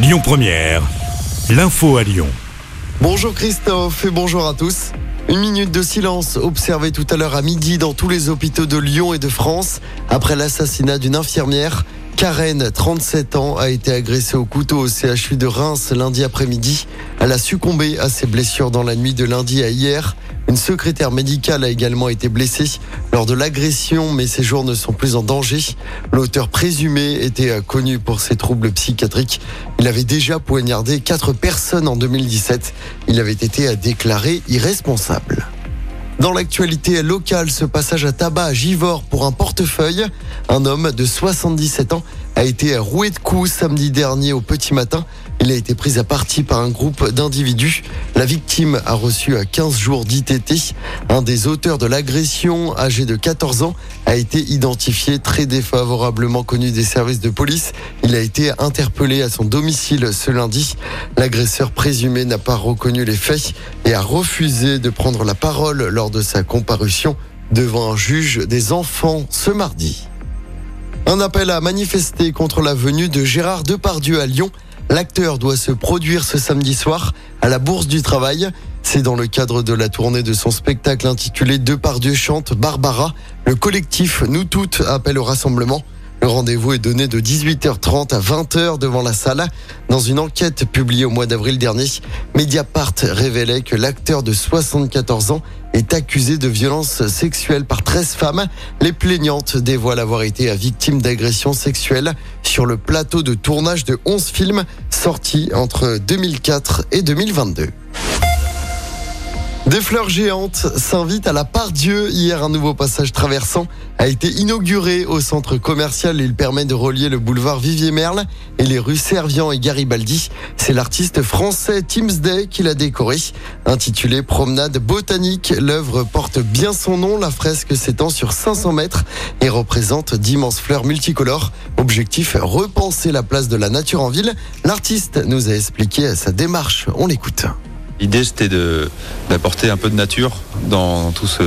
Lyon Première, l'info à Lyon. Bonjour Christophe et bonjour à tous. Une minute de silence observée tout à l'heure à midi dans tous les hôpitaux de Lyon et de France après l'assassinat d'une infirmière. Karen, 37 ans, a été agressée au couteau au CHU de Reims lundi après-midi. Elle a succombé à ses blessures dans la nuit de lundi à hier. Une secrétaire médicale a également été blessée lors de l'agression, mais ses jours ne sont plus en danger. L'auteur présumé était connu pour ses troubles psychiatriques. Il avait déjà poignardé quatre personnes en 2017. Il avait été déclaré irresponsable. Dans l'actualité locale, ce passage à tabac à Givors pour un portefeuille. Un homme de 77 ans a été roué de coups samedi dernier au petit matin. Il a été pris à partie par un groupe d'individus. La victime a reçu 15 jours d'ITT. Un des auteurs de l'agression, âgé de 14 ans, a été identifié très défavorablement connu des services de police. Il a été interpellé à son domicile ce lundi. L'agresseur présumé n'a pas reconnu les faits et a refusé de prendre la parole lors de sa comparution devant un juge des enfants ce mardi. Un appel à manifester contre la venue de Gérard Depardieu à Lyon. L'acteur doit se produire ce samedi soir à la Bourse du Travail. C'est dans le cadre de la tournée de son spectacle intitulé Depardieu chante Barbara. Le collectif Nous Toutes appelle au rassemblement. Le rendez-vous est donné de 18h30 à 20h devant la salle. Dans une enquête publiée au mois d'avril dernier, Mediapart révélait que l'acteur de 74 ans est accusé de violences sexuelles par 13 femmes. Les plaignantes dévoilent avoir été victimes d'agressions sexuelles sur le plateau de tournage de 11 films sortis entre 2004 et 2022. Des fleurs géantes s'invitent à la part Dieu. Hier, un nouveau passage traversant a été inauguré au centre commercial. Il permet de relier le boulevard Vivier-Merle et les rues Servian et Garibaldi. C'est l'artiste français Day qui l'a décoré. Intitulé Promenade botanique, l'œuvre porte bien son nom. La fresque s'étend sur 500 mètres et représente d'immenses fleurs multicolores. Objectif, repenser la place de la nature en ville. L'artiste nous a expliqué sa démarche. On l'écoute. L'idée c'était d'apporter un peu de nature dans tout ce,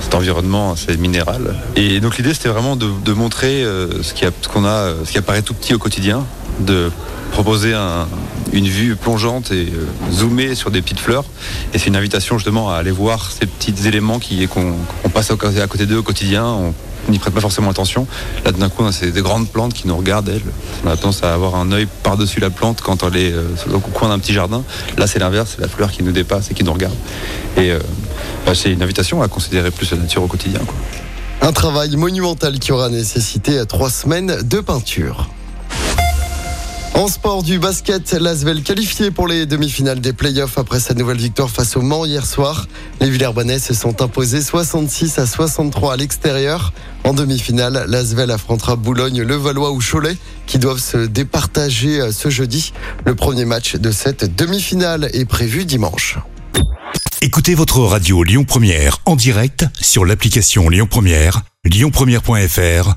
cet environnement assez minéral. Et donc l'idée c'était vraiment de, montrer euh, ce, qui qu'on a, ce qui apparaît tout petit au quotidien, de proposer un, une vue plongeante et euh, zoomer sur des petites fleurs. Et c'est une invitation justement à aller voir ces petits éléments qu'on, passe à côté d'eux au quotidien. N'y prête pas forcément attention. Là, d'un coup, c'est des grandes plantes qui nous regardent, elles. On a tendance à avoir un œil par-dessus la plante quand elle est euh, au coin d'un petit jardin. Là, c'est l'inverse, c'est la fleur qui nous dépasse et qui nous regarde. Et euh, bah, c'est une invitation à considérer plus la nature au quotidien. Un travail monumental qui aura nécessité trois semaines de peinture. En sport du basket, l'Asvel qualifié pour les demi-finales des playoffs après sa nouvelle victoire face au Mans hier soir. Les Villers-Banais se sont imposés 66 à 63 à l'extérieur. En demi-finale, l'Asvel affrontera Boulogne, Levallois ou Cholet qui doivent se départager euh, ce jeudi. Le premier match de cette demi-finale est prévu dimanche. Écoutez votre radio Lyon Première en direct sur l'application Lyon Première, lyonpremière.fr